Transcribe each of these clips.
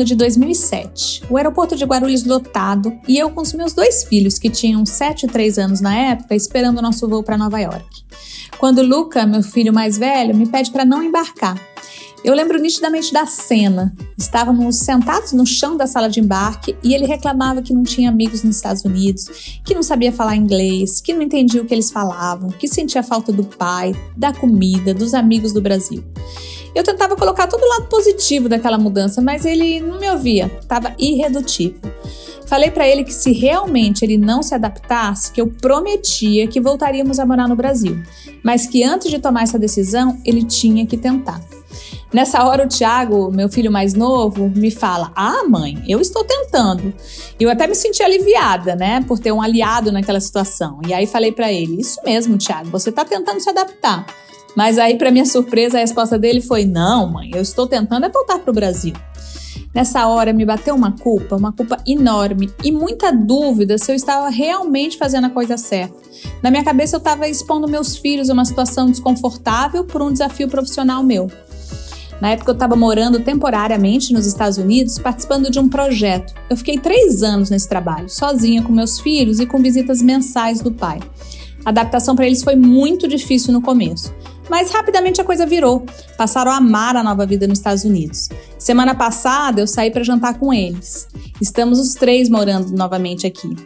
ano de 2007. O aeroporto de Guarulhos lotado e eu com os meus dois filhos, que tinham 7 e 3 anos na época, esperando o nosso voo para Nova York. Quando Luca, meu filho mais velho, me pede para não embarcar. Eu lembro nitidamente da cena. Estávamos sentados no chão da sala de embarque e ele reclamava que não tinha amigos nos Estados Unidos, que não sabia falar inglês, que não entendia o que eles falavam, que sentia falta do pai, da comida, dos amigos do Brasil. Eu tentava colocar todo o lado positivo daquela mudança, mas ele não me ouvia, estava irredutível. Falei para ele que se realmente ele não se adaptasse, que eu prometia que voltaríamos a morar no Brasil, mas que antes de tomar essa decisão, ele tinha que tentar. Nessa hora, o Tiago, meu filho mais novo, me fala: Ah, mãe, eu estou tentando. Eu até me senti aliviada, né, por ter um aliado naquela situação. E aí falei para ele: Isso mesmo, Tiago, você está tentando se adaptar. Mas aí, para minha surpresa, a resposta dele foi: Não, mãe, eu estou tentando é voltar para o Brasil. Nessa hora me bateu uma culpa, uma culpa enorme e muita dúvida se eu estava realmente fazendo a coisa certa. Na minha cabeça eu estava expondo meus filhos a uma situação desconfortável por um desafio profissional meu. Na época eu estava morando temporariamente nos Estados Unidos, participando de um projeto. Eu fiquei três anos nesse trabalho, sozinha com meus filhos e com visitas mensais do pai. A adaptação para eles foi muito difícil no começo, mas rapidamente a coisa virou. Passaram a amar a nova vida nos Estados Unidos. Semana passada eu saí para jantar com eles. Estamos os três morando novamente aqui.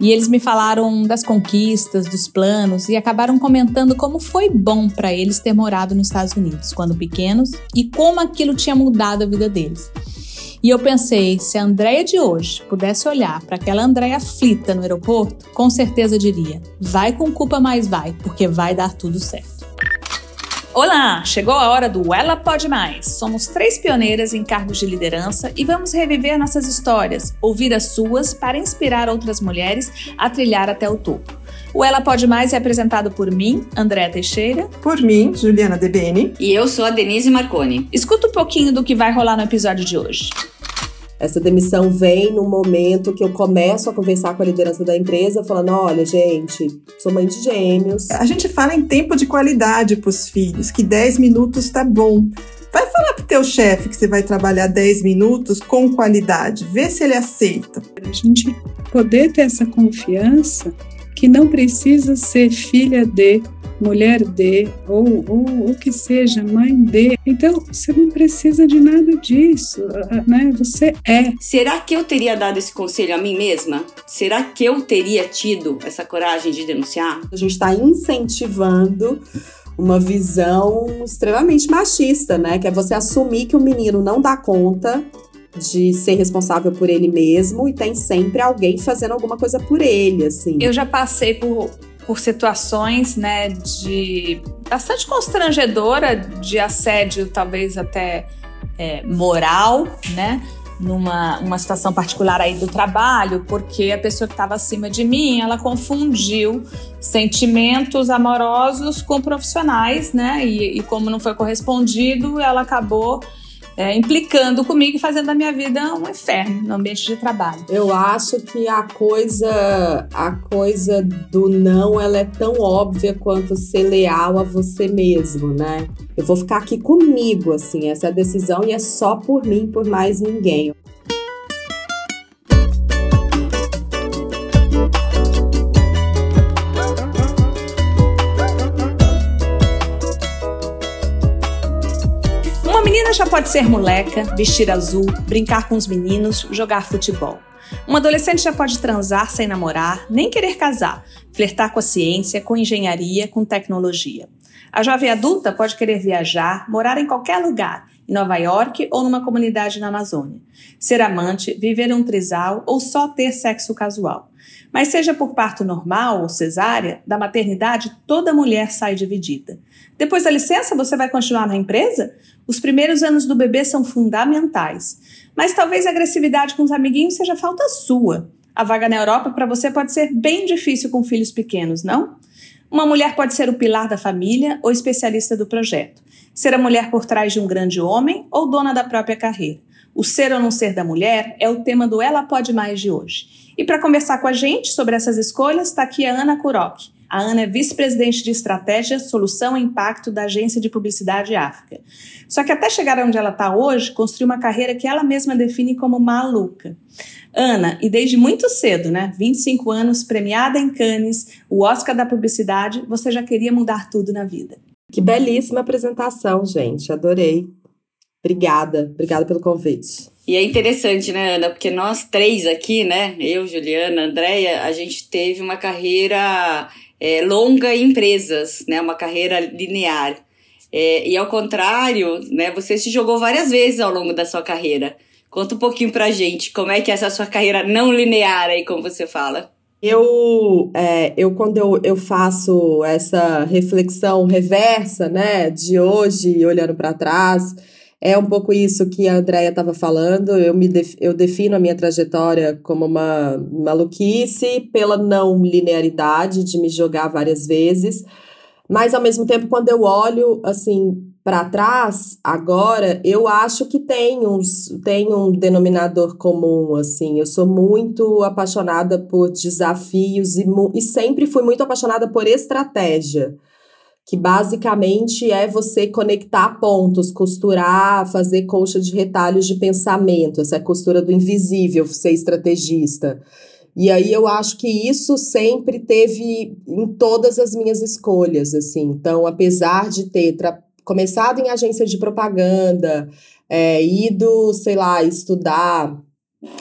E eles me falaram das conquistas, dos planos e acabaram comentando como foi bom para eles ter morado nos Estados Unidos quando pequenos e como aquilo tinha mudado a vida deles. E eu pensei, se a Andréia de hoje pudesse olhar para aquela Andréia aflita no aeroporto, com certeza diria: vai com culpa, mas vai, porque vai dar tudo certo. Olá! Chegou a hora do Ela Pode Mais. Somos três pioneiras em cargos de liderança e vamos reviver nossas histórias, ouvir as suas para inspirar outras mulheres a trilhar até o topo. O Ela Pode Mais é apresentado por mim, Andréa Teixeira. Por mim, Juliana Debene. E eu sou a Denise Marconi. Escuta um pouquinho do que vai rolar no episódio de hoje. Essa demissão vem no momento que eu começo a conversar com a liderança da empresa, falando: olha, gente, sou mãe de gêmeos. A gente fala em tempo de qualidade para os filhos, que 10 minutos tá bom. Vai falar pro teu chefe que você vai trabalhar 10 minutos com qualidade, vê se ele aceita. A gente poder ter essa confiança que não precisa ser filha de mulher de, ou, ou o que seja, mãe de. Então, você não precisa de nada disso, né? Você é. Será que eu teria dado esse conselho a mim mesma? Será que eu teria tido essa coragem de denunciar? A gente está incentivando uma visão extremamente machista, né? Que é você assumir que o menino não dá conta de ser responsável por ele mesmo e tem sempre alguém fazendo alguma coisa por ele, assim. Eu já passei por por situações, né, de bastante constrangedora, de assédio, talvez até é, moral, né, numa uma situação particular aí do trabalho, porque a pessoa que estava acima de mim, ela confundiu sentimentos amorosos com profissionais, né, e, e como não foi correspondido, ela acabou é, implicando comigo e fazendo da minha vida um inferno no ambiente de trabalho. Eu acho que a coisa, a coisa do não, ela é tão óbvia quanto ser leal a você mesmo, né? Eu vou ficar aqui comigo, assim, essa a decisão e é só por mim, por mais ninguém. Pode ser moleca, vestir azul, brincar com os meninos, jogar futebol. Um adolescente já pode transar sem namorar, nem querer casar, flertar com a ciência, com engenharia, com tecnologia. A jovem adulta pode querer viajar, morar em qualquer lugar, em Nova York ou numa comunidade na Amazônia, ser amante, viver um trisal ou só ter sexo casual. Mas seja por parto normal ou cesárea, da maternidade toda mulher sai dividida. Depois da licença, você vai continuar na empresa? Os primeiros anos do bebê são fundamentais. Mas talvez a agressividade com os amiguinhos seja falta sua. A vaga na Europa para você pode ser bem difícil com filhos pequenos, não? Uma mulher pode ser o pilar da família ou especialista do projeto. Ser a mulher por trás de um grande homem ou dona da própria carreira. O ser ou não ser da mulher é o tema do Ela Pode Mais de hoje. E para conversar com a gente sobre essas escolhas, está aqui a Ana Kurok A Ana é vice-presidente de estratégia, solução e impacto da agência de publicidade África. Só que até chegar onde ela está hoje, construiu uma carreira que ela mesma define como maluca. Ana, e desde muito cedo, né? 25 anos, premiada em Cannes, o Oscar da publicidade, você já queria mudar tudo na vida. Que belíssima apresentação, gente. Adorei. Obrigada, obrigada pelo convite. E é interessante, né, Ana? Porque nós três aqui, né? Eu, Juliana, Andréia, a gente teve uma carreira é, longa em empresas, né? Uma carreira linear. É, e ao contrário, né? Você se jogou várias vezes ao longo da sua carreira. Conta um pouquinho pra gente como é que é essa sua carreira não linear aí, como você fala. Eu, é, eu quando eu, eu faço essa reflexão reversa, né, de hoje, olhando para trás, é um pouco isso que a Andrea estava falando. Eu, me def, eu defino a minha trajetória como uma maluquice pela não linearidade de me jogar várias vezes. Mas, ao mesmo tempo, quando eu olho, assim, para trás, agora, eu acho que tem, uns, tem um denominador comum, assim. Eu sou muito apaixonada por desafios e, e sempre fui muito apaixonada por estratégia que basicamente é você conectar pontos, costurar, fazer colcha de retalhos de pensamento, essa é a costura do invisível, ser estrategista. E aí eu acho que isso sempre teve em todas as minhas escolhas, assim. Então, apesar de ter começado em agência de propaganda, é, ido, sei lá, estudar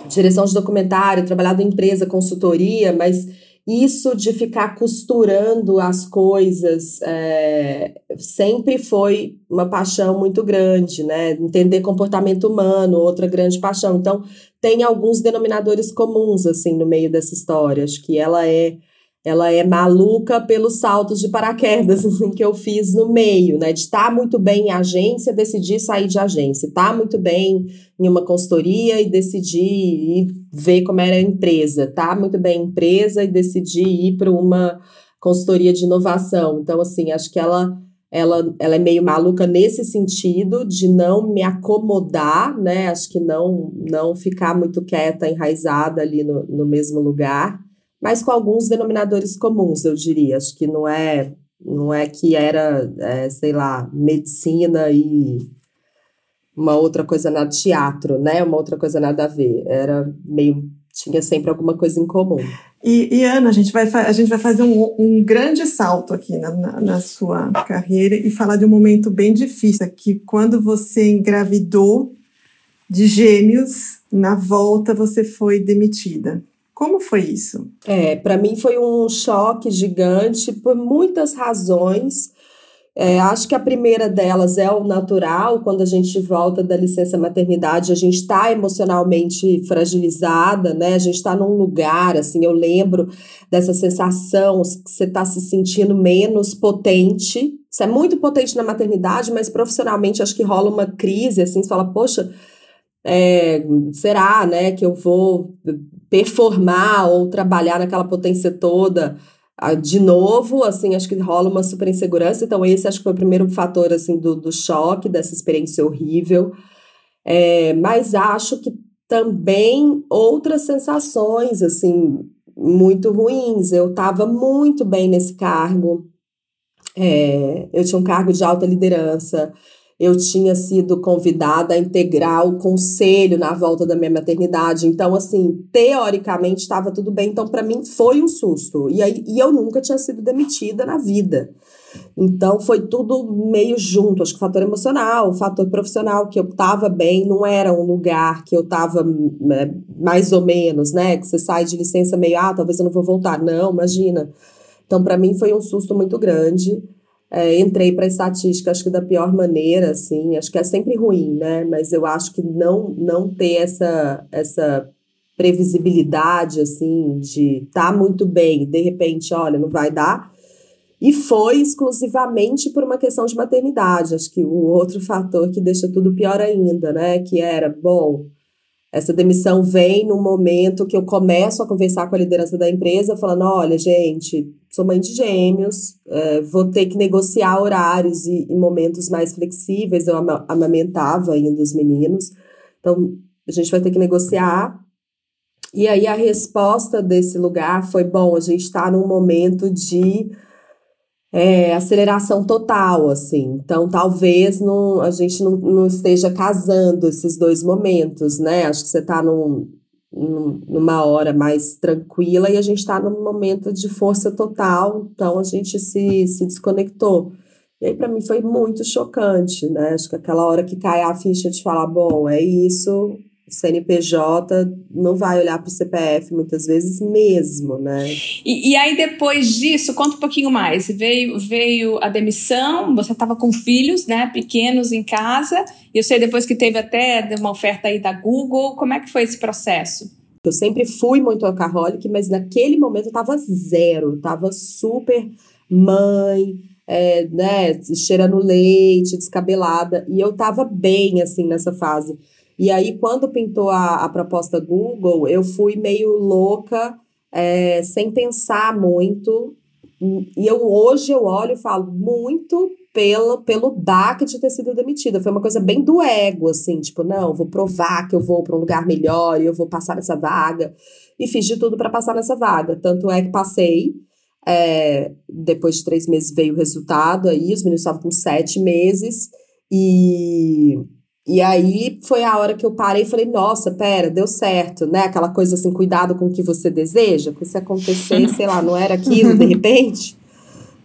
direção de documentário, trabalhado em empresa, consultoria, mas isso de ficar costurando as coisas é, sempre foi uma paixão muito grande, né? Entender comportamento humano, outra grande paixão. Então, tem alguns denominadores comuns, assim, no meio dessa história. Acho que ela é ela é maluca pelos saltos de paraquedas assim, que eu fiz no meio, né? De estar tá muito bem em agência, decidir sair de agência, estar tá muito bem em uma consultoria e decidir ir ver como era a empresa, tá muito bem em empresa e decidir ir para uma consultoria de inovação. Então, assim, acho que ela ela, ela é meio maluca nesse sentido de não me acomodar, né? Acho que não não ficar muito quieta, enraizada ali no, no mesmo lugar mas com alguns denominadores comuns, eu diria. Acho que não é, não é que era, é, sei lá, medicina e uma outra coisa nada teatro, né? Uma outra coisa nada a ver. Era meio tinha sempre alguma coisa em comum. E, e Ana, a gente vai, a gente vai fazer um, um grande salto aqui na, na, na, sua carreira e falar de um momento bem difícil, que quando você engravidou de gêmeos, na volta você foi demitida. Como foi isso? É, para mim foi um choque gigante por muitas razões. É, acho que a primeira delas é o natural, quando a gente volta da licença maternidade, a gente está emocionalmente fragilizada, né? A gente está num lugar, assim, eu lembro dessa sensação que você está se sentindo menos potente. Isso é muito potente na maternidade, mas profissionalmente acho que rola uma crise, assim, você fala, poxa, é, será, né, que eu vou performar ou trabalhar naquela potência toda ah, de novo, assim, acho que rola uma super insegurança, então esse acho que foi o primeiro fator, assim, do, do choque, dessa experiência horrível, é, mas acho que também outras sensações, assim, muito ruins, eu estava muito bem nesse cargo, é, eu tinha um cargo de alta liderança, eu tinha sido convidada a integrar o conselho na volta da minha maternidade. Então, assim, teoricamente estava tudo bem. Então, para mim, foi um susto. E, aí, e eu nunca tinha sido demitida na vida. Então, foi tudo meio junto. Acho que o fator emocional, o fator profissional, que eu estava bem, não era um lugar que eu estava é, mais ou menos, né? Que você sai de licença meio, ah, talvez eu não vou voltar. Não, imagina. Então, para mim, foi um susto muito grande. É, entrei para estatística, acho que da pior maneira, assim, acho que é sempre ruim, né? Mas eu acho que não, não ter essa, essa previsibilidade, assim, de tá muito bem, de repente, olha, não vai dar. E foi exclusivamente por uma questão de maternidade. Acho que um outro fator que deixa tudo pior ainda, né? Que era, bom, essa demissão vem no momento que eu começo a conversar com a liderança da empresa, falando: olha, gente, sou mãe de gêmeos, é, vou ter que negociar horários e, e, momentos mais flexíveis. Eu amamentava ainda os meninos, então a gente vai ter que negociar. E aí a resposta desse lugar foi: bom, a gente está num momento de é, aceleração total, assim. Então, talvez não, a gente não, não esteja casando esses dois momentos, né? Acho que você está num, numa hora mais tranquila e a gente está num momento de força total, então a gente se, se desconectou. E aí, para mim, foi muito chocante, né? Acho que aquela hora que cai a ficha de falar: bom, é isso, CNPJ não vai olhar para o CPF muitas vezes mesmo, né? E, e, aí depois disso, conta um pouquinho mais. Veio, veio a demissão, você estava com filhos, né, pequenos em casa. E eu sei depois que teve até uma oferta aí da Google. Como é que foi esse processo? Eu sempre fui muito alcoholic, mas naquele momento eu estava zero, estava super mãe, é, né, cheirando leite, descabelada, e eu estava bem assim nessa fase. E aí, quando pintou a, a proposta Google, eu fui meio louca, é, sem pensar muito. E eu hoje eu olho e falo muito pelo, pelo DAC de ter sido demitida. Foi uma coisa bem do ego, assim, tipo, não, vou provar que eu vou para um lugar melhor e eu vou passar nessa vaga. E fiz de tudo para passar nessa vaga. Tanto é que passei. É, depois de três meses veio o resultado aí, os meninos estavam com sete meses. E e aí foi a hora que eu parei e falei, nossa, pera, deu certo, né? Aquela coisa assim, cuidado com o que você deseja, porque se acontecer, sei lá, não era aquilo de repente.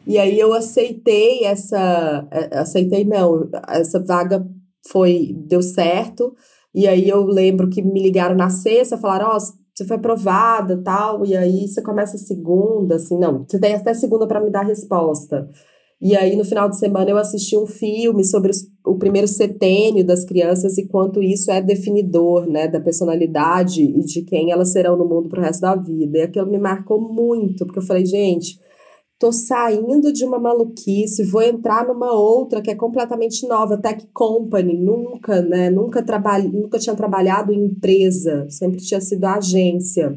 E aí eu aceitei essa, é, aceitei não, essa vaga foi, deu certo. E aí eu lembro que me ligaram na sexta, falaram, ó, oh, você foi aprovada, tal, e aí você começa a segunda, assim, não, você tem até segunda para me dar resposta. E aí, no final de semana, eu assisti um filme sobre os, o primeiro setênio das crianças e quanto isso é definidor, né, da personalidade e de quem elas serão no mundo pro resto da vida. E aquilo me marcou muito, porque eu falei, gente, tô saindo de uma maluquice, vou entrar numa outra que é completamente nova, Tech Company, nunca, né, nunca, trabalhei, nunca tinha trabalhado em empresa, sempre tinha sido agência.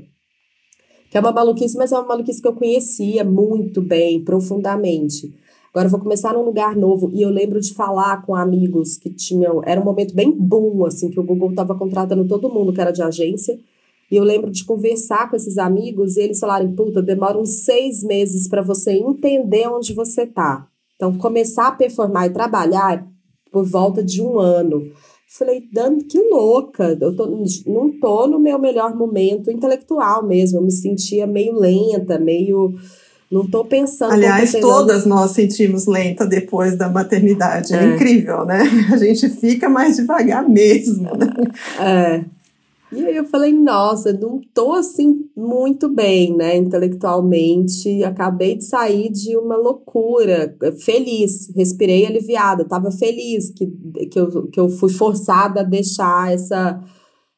Que é uma maluquice, mas é uma maluquice que eu conhecia muito bem, profundamente. Agora vou começar num lugar novo. E eu lembro de falar com amigos que tinham. Era um momento bem bom, assim, que o Google estava contratando todo mundo que era de agência. E eu lembro de conversar com esses amigos e eles falaram: puta, demora uns seis meses para você entender onde você tá. Então, começar a performar e trabalhar por volta de um ano. Falei, Dani, que louca, eu tô, não tô no meu melhor momento intelectual mesmo. Eu me sentia meio lenta, meio não estou pensando. Aliás, todas nós sentimos lenta depois da maternidade. É. é. incrível, né? A gente fica mais devagar mesmo. Né? É. E aí eu falei, nossa, não tô assim muito bem, né, intelectualmente. Acabei de sair de uma loucura, feliz, respirei aliviada, tava feliz que, que, eu, que eu fui forçada a deixar essa,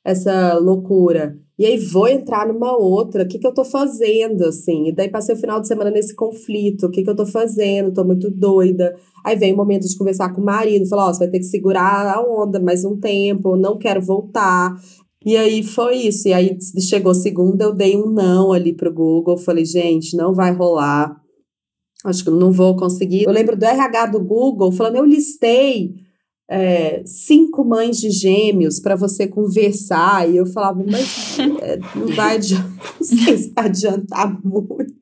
essa loucura. E aí vou entrar numa outra, o que, que eu tô fazendo, assim? E daí passei o final de semana nesse conflito, o que, que eu tô fazendo? Tô muito doida. Aí vem o momento de conversar com o marido, falar, ó, oh, você vai ter que segurar a onda mais um tempo, não quero voltar. E aí foi isso. E aí chegou segunda, eu dei um não ali pro Google, falei, gente, não vai rolar. Acho que não vou conseguir. Eu lembro do RH do Google falando, eu listei é, cinco mães de gêmeos para você conversar. E eu falava, mas é, não vai adiantar, não sei se vai adiantar muito.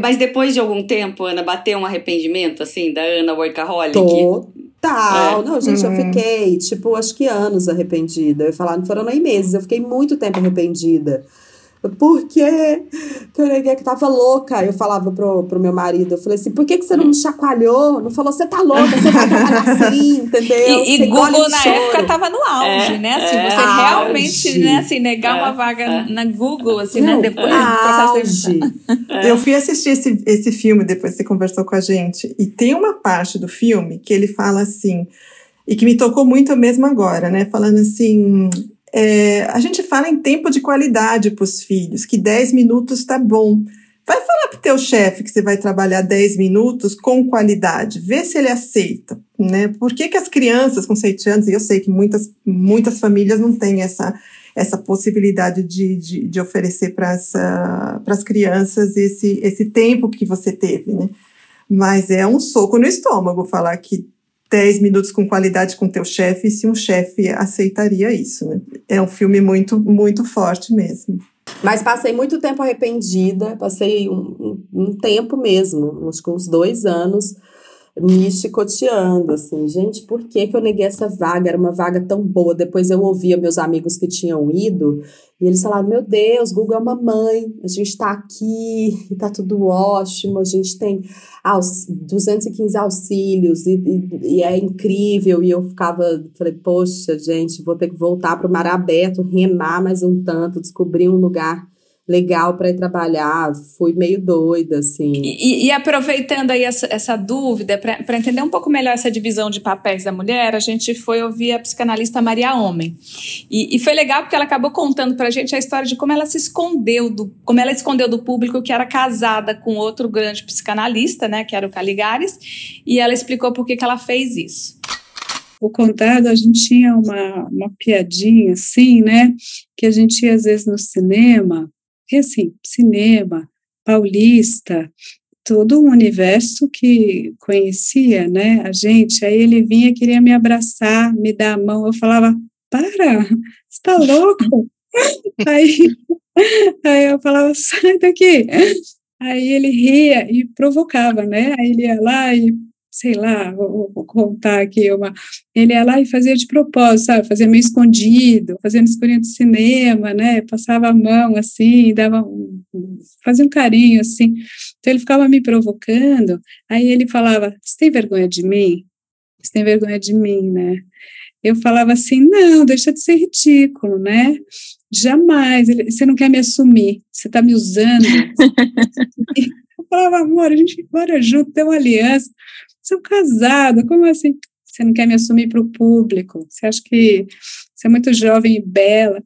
Mas depois de algum tempo, Ana, bateu um arrependimento, assim, da Ana Workaholic? Total. É. Não, gente, uhum. eu fiquei, tipo, acho que anos arrependida. Eu falar, não foram nem meses, eu fiquei muito tempo arrependida. Por quê? Que eu neguei que tava louca. Eu falava pro, pro meu marido, eu falei assim, por que, que você não me chacoalhou? Não falou, você tá louca, você vai trabalhar assim, entendeu? E, e Google na choro. época tava no auge, é, né? Assim, é, você auge. realmente, né, assim, negar é, uma vaga é. na Google, assim, né, não, né? Depois do processo de... Eu fui assistir esse, esse filme, depois que você conversou com a gente, e tem uma parte do filme que ele fala assim, e que me tocou muito mesmo agora, né? Falando assim, é, a gente fala em tempo de qualidade para os filhos, que 10 minutos está bom. Vai falar para o teu chefe que você vai trabalhar 10 minutos com qualidade, vê se ele aceita, né? Por que, que as crianças com 7 anos, e eu sei que muitas, muitas famílias não têm essa, essa possibilidade de, de, de oferecer para as crianças esse, esse tempo que você teve, né? Mas é um soco no estômago falar que 10 minutos com qualidade com teu chefe, se um chefe aceitaria isso, né? É um filme muito, muito forte mesmo. Mas passei muito tempo arrependida, passei um, um, um tempo mesmo, que uns dois anos, me chicoteando, assim, gente, por que, que eu neguei essa vaga? Era uma vaga tão boa. Depois eu ouvia meus amigos que tinham ido, e eles falavam: Meu Deus, Google é uma mãe, a gente está aqui, e tá tudo ótimo, a gente tem aus 215 auxílios, e, e, e, é incrível. E eu ficava, falei: Poxa, gente, vou ter que voltar para o mar aberto, remar mais um tanto, descobrir um lugar legal para ir trabalhar, fui meio doida, assim. E, e aproveitando aí essa, essa dúvida, para entender um pouco melhor essa divisão de papéis da mulher, a gente foi ouvir a psicanalista Maria Homem. E, e foi legal porque ela acabou contando para a gente a história de como ela se escondeu, do, como ela escondeu do público que era casada com outro grande psicanalista, né, que era o Caligares, e ela explicou por que, que ela fez isso o contado, a gente tinha uma, uma piadinha assim, né? Que a gente ia às vezes no cinema e assim, cinema, paulista, todo um universo que conhecia, né, a gente, aí ele vinha, queria me abraçar, me dar a mão, eu falava, para, você tá louco? aí, aí eu falava, sai daqui, aí ele ria e provocava, né, aí ele ia lá e sei lá, vou, vou, contar aqui uma. Ele ia lá e fazia de propósito, sabe? Fazia meio escondido, fazia no escurinho do cinema, né? Passava a mão assim, dava um, fazia um carinho assim. Então ele ficava me provocando. Aí ele falava: Você tem vergonha de mim? Você tem vergonha de mim, né? Eu falava assim: Não, deixa de ser ridículo, né? Jamais. Ele, você não quer me assumir, você está me usando. eu falava, amor, a gente mora junto, tem uma aliança sou casada, como assim? Você não quer me assumir para o público? Você acha que você é muito jovem e bela?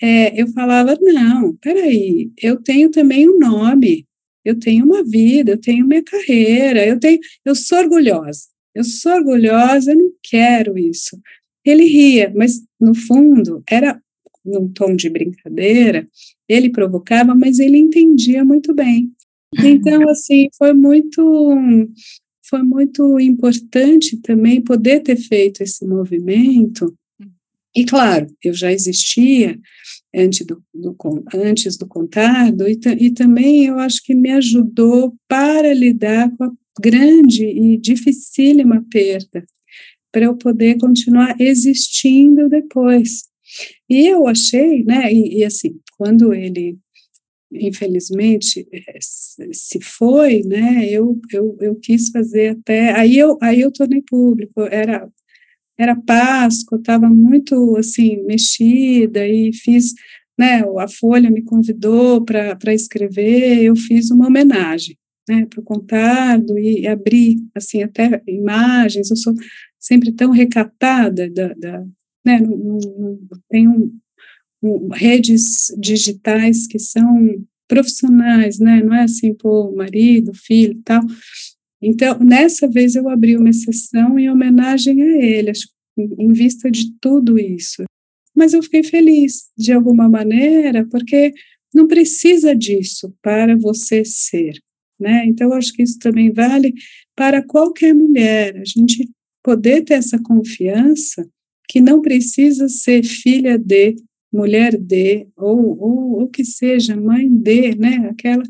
É, eu falava, não, peraí, eu tenho também um nome, eu tenho uma vida, eu tenho minha carreira, eu tenho, eu sou orgulhosa, eu sou orgulhosa, eu não quero isso. Ele ria, mas no fundo era num tom de brincadeira, ele provocava, mas ele entendia muito bem. Então, assim, foi muito foi muito importante também poder ter feito esse movimento. E claro, eu já existia antes do, do antes do contado, e, e também eu acho que me ajudou para lidar com a grande e dificílima perda, para eu poder continuar existindo depois. E eu achei, né, e, e assim, quando ele infelizmente eh, se foi, né? Eu, eu, eu quis fazer até aí eu aí eu tornei público era era Páscoa, estava muito assim mexida e fiz, né? A Folha me convidou para escrever, eu fiz uma homenagem, né? Para o contado e abri assim até imagens. Eu sou sempre tão recatada da, da né? Não, não, não redes digitais que são profissionais, né? Não é assim, pô, marido, filho tal. Então, nessa vez eu abri uma exceção em homenagem a ele, acho, em vista de tudo isso. Mas eu fiquei feliz, de alguma maneira, porque não precisa disso para você ser, né? Então, acho que isso também vale para qualquer mulher, a gente poder ter essa confiança que não precisa ser filha de, mulher de, ou, ou, que seja mãe de, né, aquela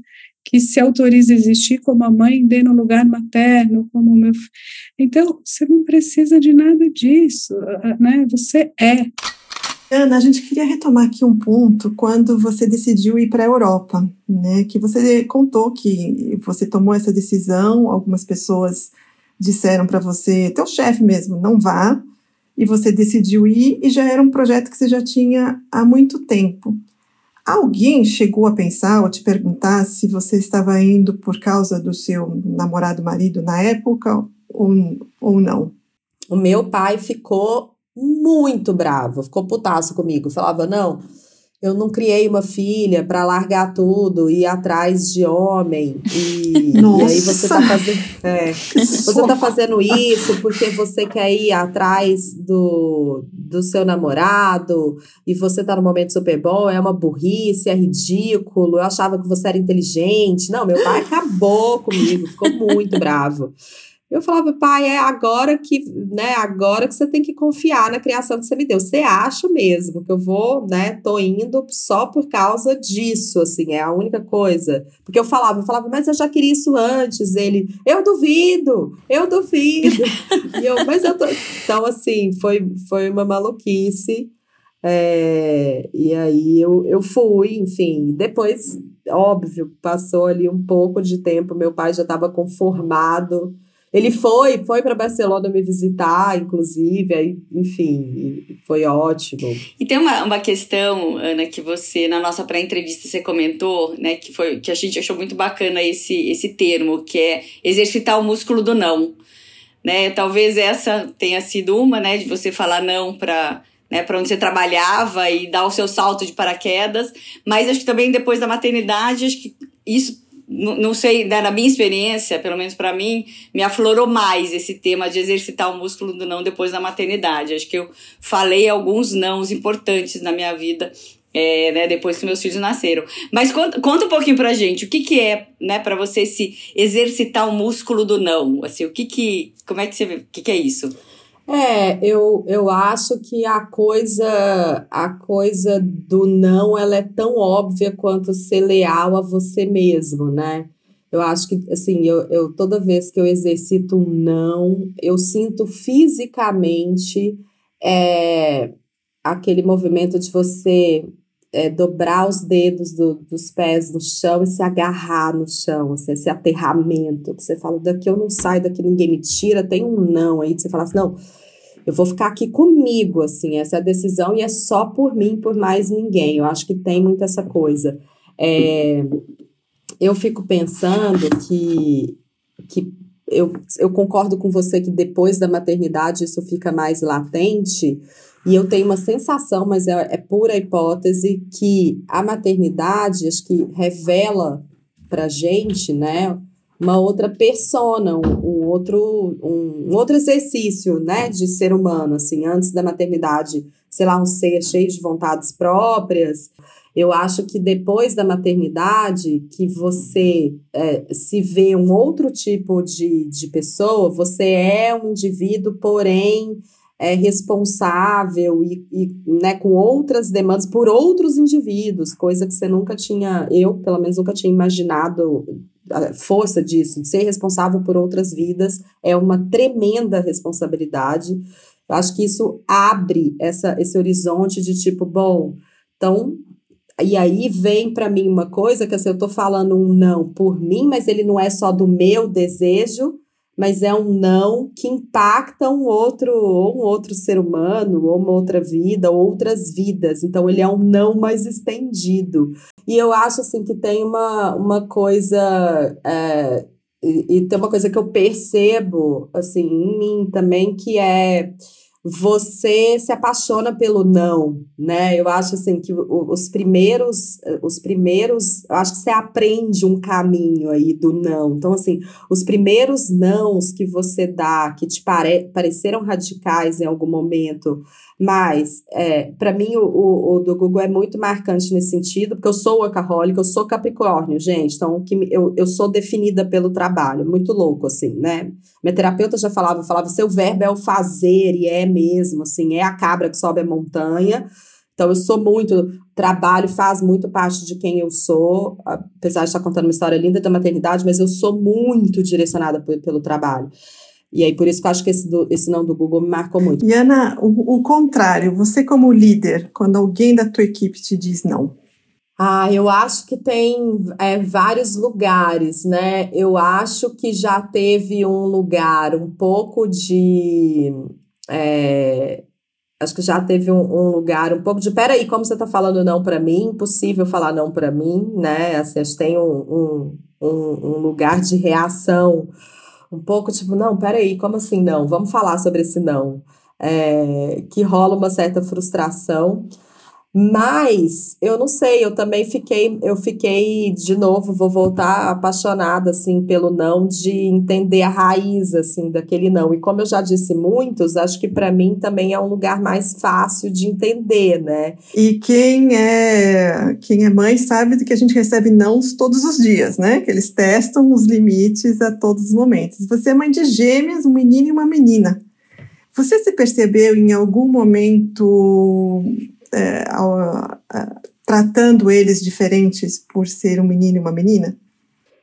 que se autoriza a existir como a mãe de no lugar materno, como meu Então, você não precisa de nada disso, né, você é. Ana, a gente queria retomar aqui um ponto quando você decidiu ir para a Europa, né? Que você contou que você tomou essa decisão, algumas pessoas disseram para você, teu chefe mesmo, não vá, e você decidiu ir e já era um projeto que você já tinha há muito tempo. Alguém chegou a pensar ou te perguntar se você estava indo por causa do seu namorado marido na época ou, ou não? O meu pai ficou muito bravo, ficou putaço comigo. Falava: não, eu não criei uma filha para largar tudo e ir atrás de homem. E, e aí você tá fazendo. É, você tá fazendo isso porque você quer ir atrás do, do seu namorado e você tá no momento super bom, é uma burrice, é ridículo. Eu achava que você era inteligente. Não, meu pai acabou comigo, ficou muito bravo. Eu falava, pai, é agora que, né, agora que você tem que confiar na criação que você me deu. Você acha mesmo que eu vou, né, tô indo só por causa disso, assim, é a única coisa. Porque eu falava, eu falava, mas eu já queria isso antes. Ele, eu duvido, eu duvido. e eu, mas eu tô. Então, assim, foi, foi uma maluquice. É, e aí eu, eu fui, enfim, depois, óbvio, passou ali um pouco de tempo, meu pai já estava conformado ele foi, foi para Barcelona me visitar, inclusive, aí, enfim, foi ótimo. E tem uma, uma questão, Ana, que você, na nossa pré-entrevista, você comentou, né, que, foi, que a gente achou muito bacana esse, esse termo, que é exercitar o músculo do não. Né? Talvez essa tenha sido uma, né, de você falar não para né, para onde você trabalhava e dar o seu salto de paraquedas, mas acho que também depois da maternidade, acho que isso não sei, né, na minha experiência, pelo menos para mim, me aflorou mais esse tema de exercitar o músculo do não depois da maternidade. Acho que eu falei alguns nãos importantes na minha vida é, né, depois que meus filhos nasceram. Mas conta, conta um pouquinho pra gente, o que que é, né, para você se exercitar o músculo do não? Assim, o que que, como é que você, o que que é isso? É, eu, eu acho que a coisa a coisa do não ela é tão óbvia quanto ser leal a você mesmo, né? Eu acho que, assim, eu, eu toda vez que eu exercito um não, eu sinto fisicamente é, aquele movimento de você é, dobrar os dedos do, dos pés no chão e se agarrar no chão, assim, esse aterramento, que você fala, daqui eu não saio, daqui ninguém me tira, tem um não aí, você fala assim, não, eu vou ficar aqui comigo, assim, essa é a decisão e é só por mim, por mais ninguém. Eu acho que tem muito essa coisa. É, eu fico pensando que, que eu, eu concordo com você que depois da maternidade isso fica mais latente, e eu tenho uma sensação, mas é, é pura hipótese, que a maternidade acho que revela pra gente, né, uma outra persona, um, um, outro, um, um, outro exercício, né, de ser humano, assim, antes da maternidade, sei lá, um ser cheio de vontades próprias. Eu acho que depois da maternidade, que você é, se vê um outro tipo de, de pessoa, você é um indivíduo, porém é, responsável e, e né, com outras demandas por outros indivíduos, coisa que você nunca tinha, eu pelo menos nunca tinha imaginado a força disso, de ser responsável por outras vidas, é uma tremenda responsabilidade. Eu acho que isso abre essa, esse horizonte de tipo, bom, então. E aí vem para mim uma coisa que assim, eu estou falando um não por mim, mas ele não é só do meu desejo, mas é um não que impacta um outro, ou um outro ser humano, ou uma outra vida, ou outras vidas. Então ele é um não mais estendido. E eu acho assim que tem uma, uma coisa. É, e, e tem uma coisa que eu percebo assim em mim também, que é você se apaixona pelo não, né? Eu acho assim que os primeiros, os primeiros, acho que você aprende um caminho aí do não. Então assim, os primeiros nãos que você dá, que te pare, pareceram radicais em algum momento, mas, é, para mim, o, o, o, do Google é muito marcante nesse sentido, porque eu sou workaholic, eu sou capricórnio, gente. Então, que eu, eu sou definida pelo trabalho. Muito louco, assim, né? Minha terapeuta já falava, falava, seu verbo é o fazer, e é mesmo, assim, é a cabra que sobe a montanha. Então, eu sou muito, trabalho faz muito parte de quem eu sou, apesar de estar contando uma história linda da maternidade, mas eu sou muito direcionada pelo trabalho. E aí, por isso que eu acho que esse, do, esse não do Google me marcou muito. E Ana, o, o contrário, você como líder, quando alguém da tua equipe te diz não, ah, eu acho que tem é, vários lugares, né? Eu acho que já teve um lugar um pouco de. É, acho que já teve um, um, lugar um pouco de. Peraí, como você está falando não para mim? Impossível falar não para mim, né? Assim, acho que tem um, um, um lugar de reação um pouco tipo, não, peraí, como assim não? Vamos falar sobre esse não. É, que rola uma certa frustração. Mas eu não sei, eu também fiquei, eu fiquei de novo, vou voltar apaixonada assim pelo não de entender a raiz assim daquele não. E como eu já disse muitos, acho que para mim também é um lugar mais fácil de entender, né? E quem é quem é mãe sabe que a gente recebe nãos todos os dias, né? Que eles testam os limites a todos os momentos. Você é mãe de gêmeas, um menino e uma menina. Você se percebeu em algum momento é, tratando eles diferentes por ser um menino e uma menina?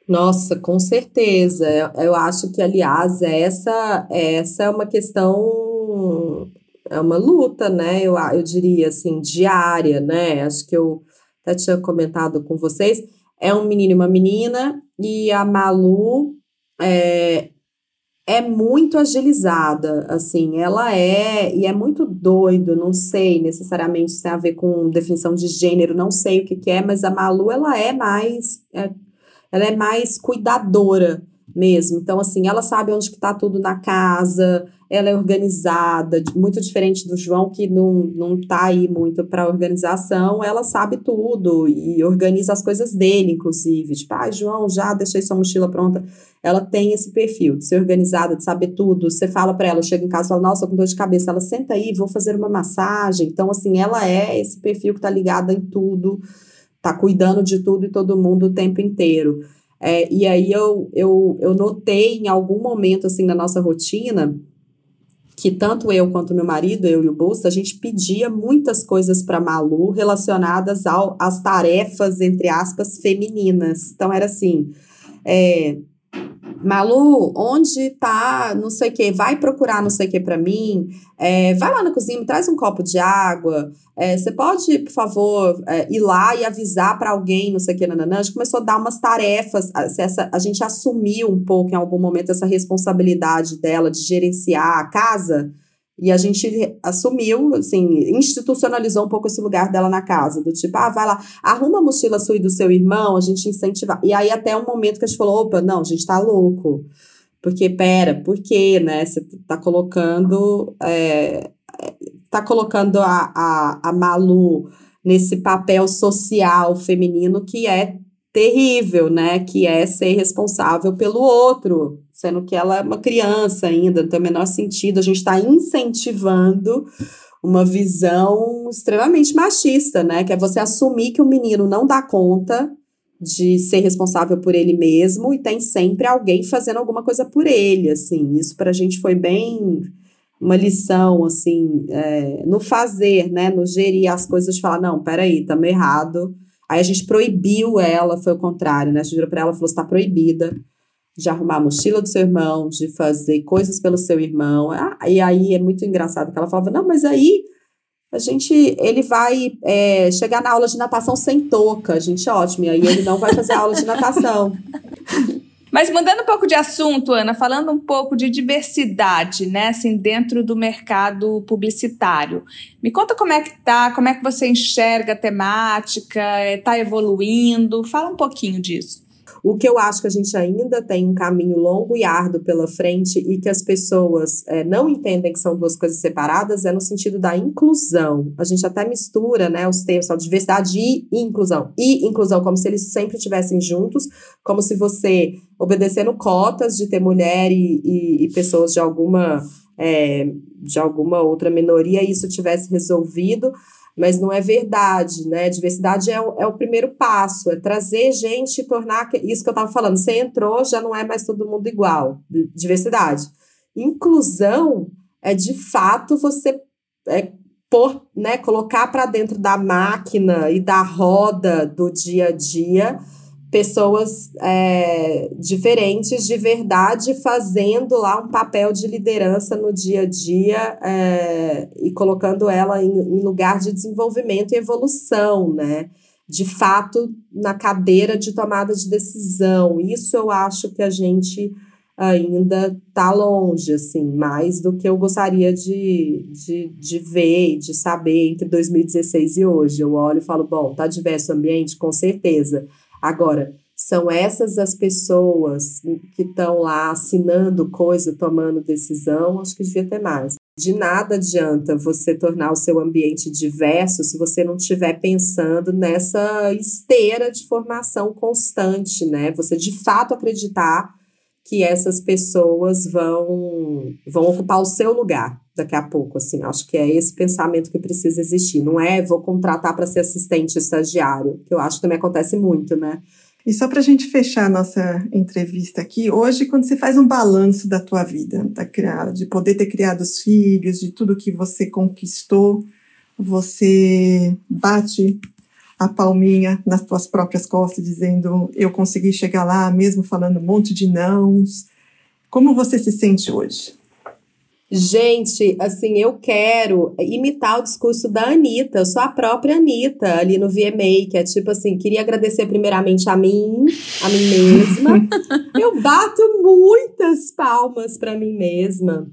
Nossa, com certeza. Eu acho que, aliás, essa, essa é uma questão, é uma luta, né? Eu, eu diria assim, diária, né? Acho que eu até tinha comentado com vocês. É um menino e uma menina, e a Malu é, é muito agilizada, assim, ela é, e é muito doido, não sei necessariamente se tem a ver com definição de gênero, não sei o que, que é, mas a Malu, ela é mais, é, ela é mais cuidadora mesmo, então, assim, ela sabe onde que tá tudo na casa, ela é organizada, muito diferente do João, que não, não tá aí muito para organização, ela sabe tudo e organiza as coisas dele, inclusive. Tipo, ah, João, já deixei sua mochila pronta. Ela tem esse perfil de ser organizada, de saber tudo. Você fala para ela, chega em casa e fala, nossa, com dor de cabeça. Ela senta aí, vou fazer uma massagem. Então, assim, ela é esse perfil que tá ligada em tudo, tá cuidando de tudo e todo mundo o tempo inteiro. É, e aí eu, eu, eu notei em algum momento, assim, na nossa rotina, que tanto eu quanto meu marido, eu e o Bolsa, a gente pedia muitas coisas para Malu relacionadas ao, às tarefas, entre aspas, femininas. Então era assim, é, Malu, onde tá não sei o que, vai procurar não sei o que para mim, é, vai lá na cozinha, me traz um copo de água, é, você pode, por favor, é, ir lá e avisar para alguém, não sei o que, nananã. A gente começou a dar umas tarefas, essa, a gente assumiu um pouco em algum momento essa responsabilidade dela de gerenciar a casa, e a gente assumiu, assim, institucionalizou um pouco esse lugar dela na casa, do tipo, ah, vai lá, arruma a mochila sua e do seu irmão, a gente incentivar. E aí até um momento que a gente falou, opa, não, a gente tá louco. Porque, pera, por quê, né? Você tá colocando, é, tá colocando a, a, a Malu nesse papel social feminino que é terrível, né? Que é ser responsável pelo outro, sendo que ela é uma criança ainda, não tem o menor sentido. A gente está incentivando uma visão extremamente machista, né? Que é você assumir que o menino não dá conta de ser responsável por ele mesmo e tem sempre alguém fazendo alguma coisa por ele, assim. Isso para a gente foi bem uma lição, assim, é, no fazer, né? No gerir as coisas, de falar, não, peraí, estamos errado Aí a gente proibiu ela, foi o contrário, né? A gente virou para ela e falou: está proibida de arrumar a mochila do seu irmão, de fazer coisas pelo seu irmão. Ah, e aí é muito engraçado que ela falava: não, mas aí a gente, ele vai é, chegar na aula de natação sem touca. A gente, ótimo, e aí ele não vai fazer aula de natação. Mas mudando um pouco de assunto, Ana, falando um pouco de diversidade, né, assim, dentro do mercado publicitário. Me conta como é que tá, como é que você enxerga a temática, está evoluindo, fala um pouquinho disso. O que eu acho que a gente ainda tem um caminho longo e árduo pela frente e que as pessoas é, não entendem que são duas coisas separadas é no sentido da inclusão. A gente até mistura né, os termos, a diversidade e inclusão. E inclusão, como se eles sempre estivessem juntos, como se você, obedecendo cotas de ter mulher e, e, e pessoas de alguma. É, de alguma outra minoria, isso tivesse resolvido mas não é verdade, né? Diversidade é o, é o primeiro passo, é trazer gente e tornar isso que eu estava falando. Você entrou, já não é mais todo mundo igual. Diversidade. Inclusão é de fato você é, por, né, colocar para dentro da máquina e da roda do dia a dia pessoas é, diferentes de verdade fazendo lá um papel de liderança no dia a dia é, e colocando ela em, em, lugar de desenvolvimento e evolução, né? De fato, na cadeira de tomada de decisão. Isso eu acho que a gente ainda está longe, assim, mais do que eu gostaria de, de, de ver e de saber entre 2016 e hoje. Eu olho e falo, bom, tá diverso o ambiente? Com certeza Agora, são essas as pessoas que estão lá assinando coisa, tomando decisão, acho que devia ter mais. De nada adianta você tornar o seu ambiente diverso se você não estiver pensando nessa esteira de formação constante, né? Você de fato acreditar que essas pessoas vão, vão ocupar o seu lugar daqui a pouco, assim. Acho que é esse pensamento que precisa existir. Não é vou contratar para ser assistente estagiário, que eu acho que também acontece muito, né? E só para a gente fechar a nossa entrevista aqui, hoje, quando você faz um balanço da tua vida, da, de poder ter criado os filhos, de tudo que você conquistou, você bate a palminha nas tuas próprias costas, dizendo eu consegui chegar lá, mesmo falando um monte de nãos. Como você se sente hoje? Gente, assim, eu quero imitar o discurso da Anitta. Eu sou a própria Anitta ali no VMA, que é tipo assim: queria agradecer primeiramente a mim, a mim mesma. eu bato muitas palmas para mim mesma.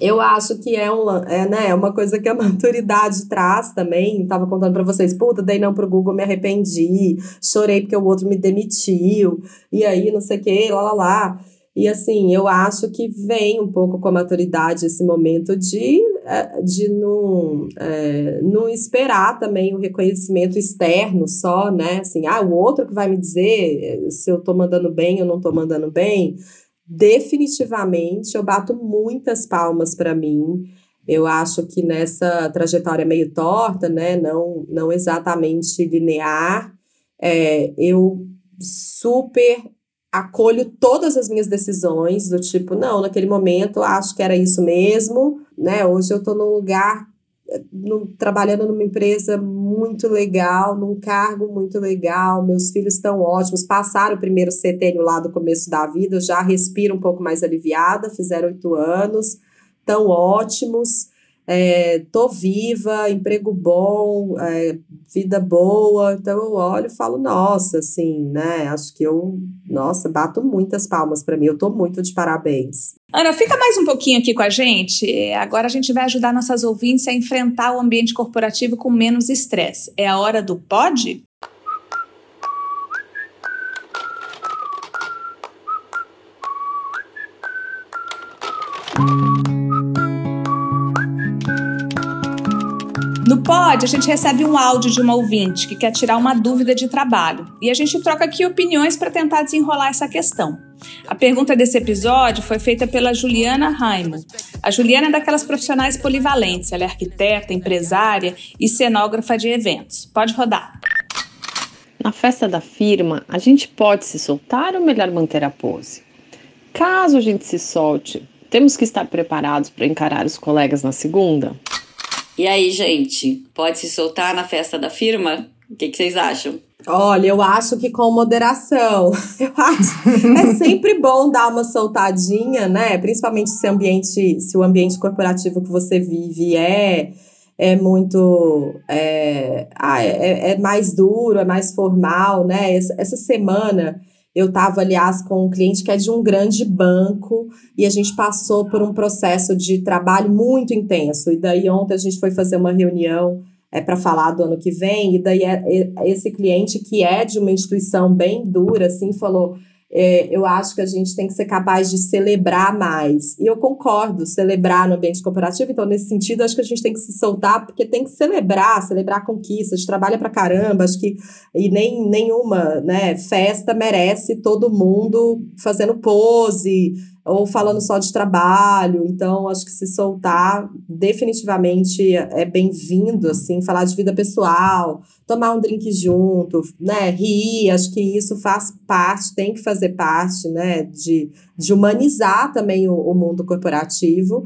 Eu acho que é, um, é, né, uma coisa que a maturidade traz também. Tava contando para vocês, puta, dei não pro Google, me arrependi, chorei porque o outro me demitiu, e aí não sei o que, lá lá lá. E assim, eu acho que vem um pouco com a maturidade esse momento de, é, de não, é, não esperar também o reconhecimento externo só, né? Assim, ah, o outro que vai me dizer se eu tô mandando bem ou não tô mandando bem. Definitivamente, eu bato muitas palmas para mim. Eu acho que nessa trajetória meio torta, né? Não, não exatamente linear, é, eu super acolho todas as minhas decisões, do tipo, não, naquele momento acho que era isso mesmo, né? Hoje eu estou num lugar, no, trabalhando numa empresa muito legal, num cargo muito legal, meus filhos estão ótimos, passaram o primeiro setênio lá do começo da vida, já respiro um pouco mais aliviada, fizeram oito anos, estão ótimos é, tô viva, emprego bom, é, vida boa. Então eu olho e falo, nossa, assim, né? Acho que eu, nossa, bato muitas palmas para mim. Eu tô muito de parabéns. Ana, fica mais um pouquinho aqui com a gente. Agora a gente vai ajudar nossas ouvintes a enfrentar o ambiente corporativo com menos estresse. É a hora do pode? No Pod, a gente recebe um áudio de uma ouvinte que quer tirar uma dúvida de trabalho e a gente troca aqui opiniões para tentar desenrolar essa questão. A pergunta desse episódio foi feita pela Juliana Raimo. A Juliana é daquelas profissionais polivalentes, ela é arquiteta, empresária e cenógrafa de eventos. Pode rodar. Na festa da firma, a gente pode se soltar ou melhor manter a pose? Caso a gente se solte, temos que estar preparados para encarar os colegas na segunda? E aí, gente, pode se soltar na festa da firma? O que, que vocês acham? Olha, eu acho que com moderação. Eu acho é sempre bom dar uma soltadinha, né? Principalmente se ambiente, se o ambiente corporativo que você vive é é muito é, ah, é, é mais duro, é mais formal, né? Essa, essa semana eu estava, aliás, com um cliente que é de um grande banco e a gente passou por um processo de trabalho muito intenso. E daí ontem a gente foi fazer uma reunião é, para falar do ano que vem, e daí é, é, esse cliente que é de uma instituição bem dura, assim, falou é, eu acho que a gente tem que ser capaz de celebrar mais. E eu concordo, celebrar no ambiente corporativo. Então, nesse sentido, acho que a gente tem que se soltar, porque tem que celebrar, celebrar conquistas, trabalha pra caramba. Acho que e nem nenhuma né, festa merece todo mundo fazendo pose ou falando só de trabalho. Então, acho que se soltar definitivamente é bem-vindo, assim, falar de vida pessoal, tomar um drink junto, né, rir, acho que isso faz parte, tem que fazer parte, né, de, de humanizar também o, o mundo corporativo.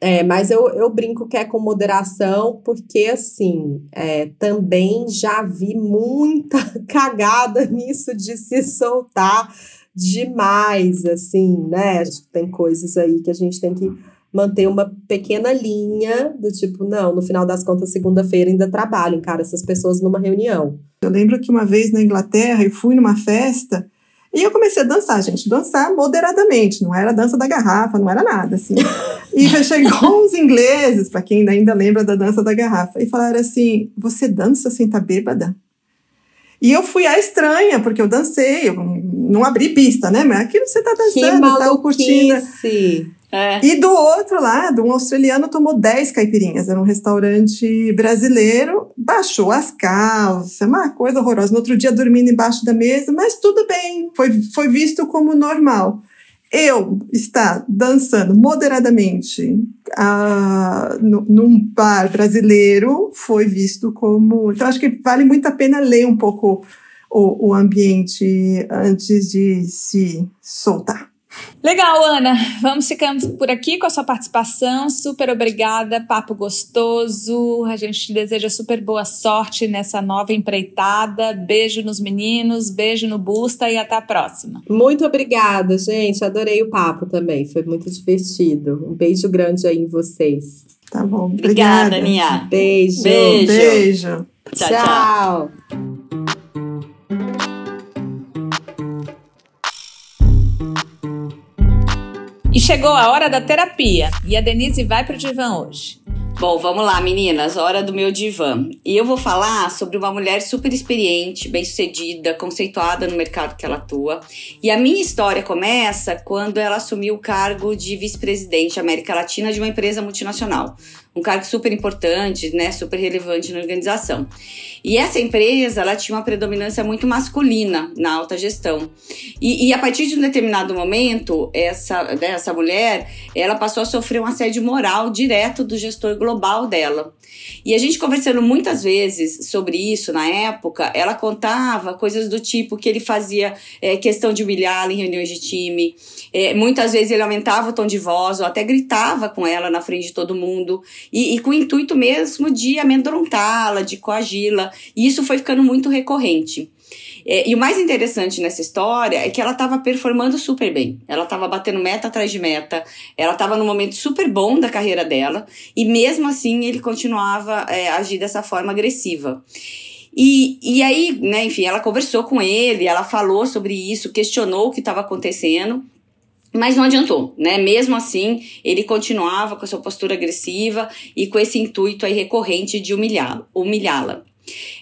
É, mas eu, eu brinco que é com moderação, porque assim, é, também já vi muita cagada nisso de se soltar demais, assim, né? Acho que tem coisas aí que a gente tem que manter uma pequena linha do tipo, não, no final das contas, segunda-feira ainda trabalho, encara essas pessoas numa reunião. Eu lembro que uma vez na Inglaterra eu fui numa festa e eu comecei a dançar, gente, dançar moderadamente, não era dança da garrafa, não era nada, assim. E chegou uns ingleses, para quem ainda lembra da dança da garrafa, e falaram assim: Você dança sem estar tá bêbada? E eu fui a estranha, porque eu dancei, eu não abri pista, né? Mas aquilo você tá dançando, tá curtindo. É. E do outro lado, um australiano tomou 10 caipirinhas. Era um restaurante brasileiro, baixou as calças, uma coisa horrorosa. No outro dia, dormindo embaixo da mesa, mas tudo bem, foi, foi visto como normal. Eu estar dançando moderadamente uh, num bar brasileiro foi visto como. Então, acho que vale muito a pena ler um pouco o, o ambiente antes de se soltar. Legal, Ana. Vamos ficando por aqui com a sua participação. Super obrigada, papo gostoso. A gente te deseja super boa sorte nessa nova empreitada. Beijo nos meninos, beijo no Busta e até a próxima. Muito obrigada, gente. Adorei o papo também. Foi muito divertido. Um beijo grande aí em vocês. Tá bom. Obrigada, obrigada Nia. Beijo. Beijo. Beijo. tchau. tchau. E chegou a hora da terapia e a Denise vai pro divã hoje. Bom, vamos lá, meninas, hora do meu divã. E eu vou falar sobre uma mulher super experiente, bem-sucedida, conceituada no mercado que ela atua. E a minha história começa quando ela assumiu o cargo de vice-presidente América Latina de uma empresa multinacional um cargo super importante, né, super relevante na organização. E essa empresa, ela tinha uma predominância muito masculina na alta gestão. E, e a partir de um determinado momento, essa, né, essa mulher, ela passou a sofrer um assédio moral direto do gestor global dela. E a gente conversando muitas vezes sobre isso na época, ela contava coisas do tipo que ele fazia é, questão de humilhá-la em reuniões de time. É, muitas vezes ele aumentava o tom de voz ou até gritava com ela na frente de todo mundo e, e com o intuito mesmo de amedrontá-la, de coagi-la. E isso foi ficando muito recorrente. É, e o mais interessante nessa história é que ela estava performando super bem. Ela estava batendo meta atrás de meta, ela estava num momento super bom da carreira dela, e mesmo assim ele continuava é, agir dessa forma agressiva. E, e aí, né, enfim, ela conversou com ele, ela falou sobre isso, questionou o que estava acontecendo. Mas não adiantou, né? Mesmo assim, ele continuava com a sua postura agressiva e com esse intuito aí recorrente de humilhá-la. Humilhá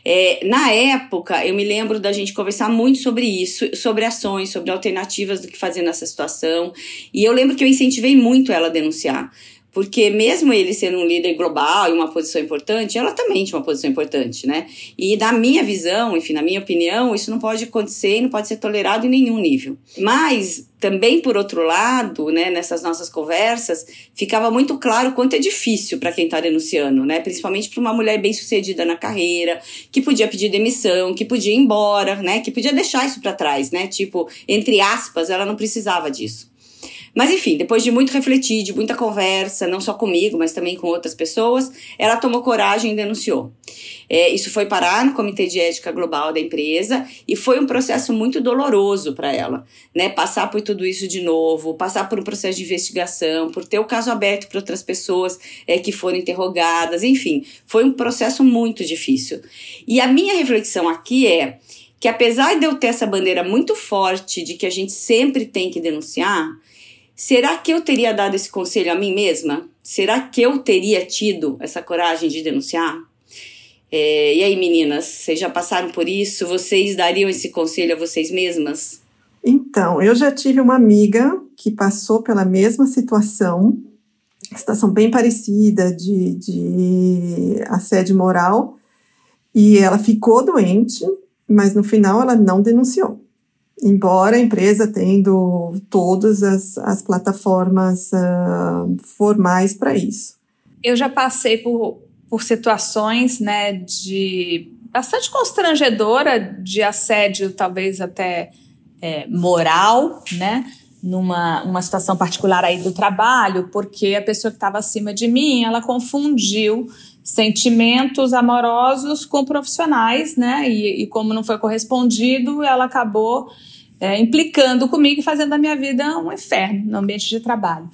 é, na época, eu me lembro da gente conversar muito sobre isso, sobre ações, sobre alternativas do que fazer nessa situação. E eu lembro que eu incentivei muito ela a denunciar. Porque mesmo ele sendo um líder global e uma posição importante, ela também tinha uma posição importante, né? E na minha visão, enfim, na minha opinião, isso não pode acontecer e não pode ser tolerado em nenhum nível. Mas também por outro lado, né, nessas nossas conversas, ficava muito claro quanto é difícil para quem está denunciando, né? Principalmente para uma mulher bem-sucedida na carreira, que podia pedir demissão, que podia ir embora, né? Que podia deixar isso para trás, né? Tipo, entre aspas, ela não precisava disso. Mas enfim, depois de muito refletir, de muita conversa, não só comigo, mas também com outras pessoas, ela tomou coragem e denunciou. É, isso foi parar no Comitê de Ética Global da empresa e foi um processo muito doloroso para ela, né? Passar por tudo isso de novo, passar por um processo de investigação, por ter o caso aberto para outras pessoas é, que foram interrogadas, enfim, foi um processo muito difícil. E a minha reflexão aqui é que apesar de eu ter essa bandeira muito forte de que a gente sempre tem que denunciar, Será que eu teria dado esse conselho a mim mesma? Será que eu teria tido essa coragem de denunciar? É, e aí, meninas, vocês já passaram por isso? Vocês dariam esse conselho a vocês mesmas? Então, eu já tive uma amiga que passou pela mesma situação, situação bem parecida de, de assédio moral, e ela ficou doente, mas no final ela não denunciou embora a empresa tendo todas as, as plataformas uh, formais para isso. Eu já passei por, por situações né, de bastante constrangedora de assédio, talvez até é, moral, né? Numa uma situação particular aí do trabalho, porque a pessoa que estava acima de mim, ela confundiu sentimentos amorosos com profissionais, né? E, e como não foi correspondido, ela acabou é, implicando comigo e fazendo da minha vida um inferno no ambiente de trabalho.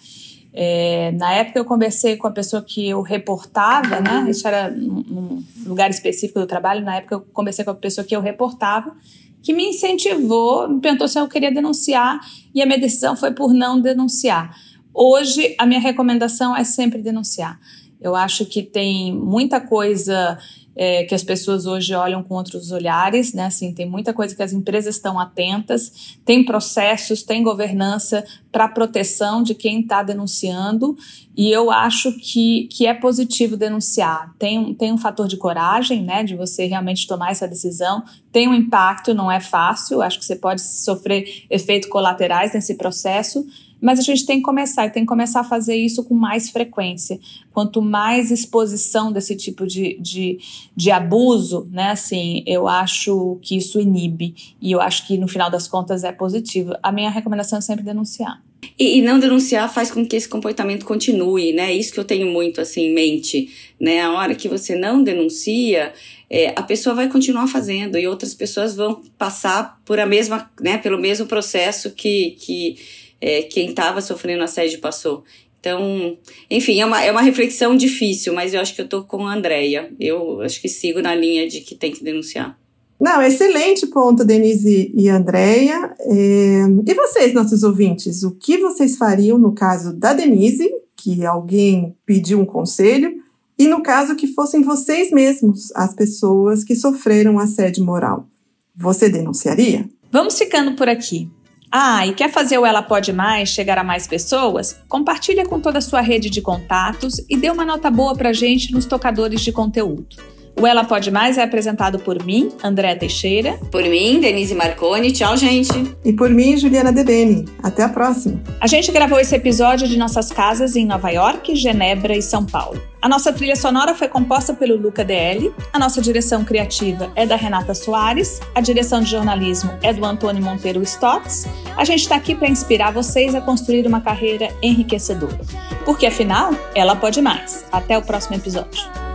É, na época eu conversei com a pessoa que eu reportava, né? Isso era num lugar específico do trabalho. Na época eu conversei com a pessoa que eu reportava, que me incentivou, me perguntou se eu queria denunciar e a minha decisão foi por não denunciar. Hoje a minha recomendação é sempre denunciar. Eu acho que tem muita coisa é, que as pessoas hoje olham com outros olhares, né? Assim, tem muita coisa que as empresas estão atentas, tem processos, tem governança para proteção de quem está denunciando, e eu acho que, que é positivo denunciar. Tem, tem um fator de coragem, né? De você realmente tomar essa decisão, tem um impacto, não é fácil, acho que você pode sofrer efeitos colaterais nesse processo, mas a gente tem que começar, e tem que começar a fazer isso com mais frequência. Quanto mais exposição desse tipo de, de, de abuso, né, assim, eu acho que isso inibe. E eu acho que no final das contas é positivo. A minha recomendação é sempre denunciar. E, e, não denunciar faz com que esse comportamento continue, né? Isso que eu tenho muito assim em mente, né? A hora que você não denuncia, é, a pessoa vai continuar fazendo e outras pessoas vão passar por a mesma, né? Pelo mesmo processo que, que é, quem estava sofrendo assédio passou. Então, enfim, é uma, é uma reflexão difícil, mas eu acho que eu tô com a Andrea. Eu acho que sigo na linha de que tem que denunciar. Não, excelente ponto, Denise e Andrea. É... E vocês, nossos ouvintes, o que vocês fariam no caso da Denise, que alguém pediu um conselho, e no caso que fossem vocês mesmos as pessoas que sofreram assédio moral? Você denunciaria? Vamos ficando por aqui. Ah, e quer fazer o Ela Pode Mais chegar a mais pessoas? Compartilha com toda a sua rede de contatos e dê uma nota boa pra gente nos tocadores de conteúdo. O Ela Pode Mais é apresentado por mim, André Teixeira. Por mim, Denise Marconi. Tchau, gente. E por mim, Juliana Debene. Até a próxima. A gente gravou esse episódio de nossas casas em Nova York, Genebra e São Paulo. A nossa trilha sonora foi composta pelo Luca DL, a nossa direção criativa é da Renata Soares, a direção de jornalismo é do Antônio Monteiro Stotts. A gente está aqui para inspirar vocês a construir uma carreira enriquecedora. Porque afinal, ela pode mais. Até o próximo episódio.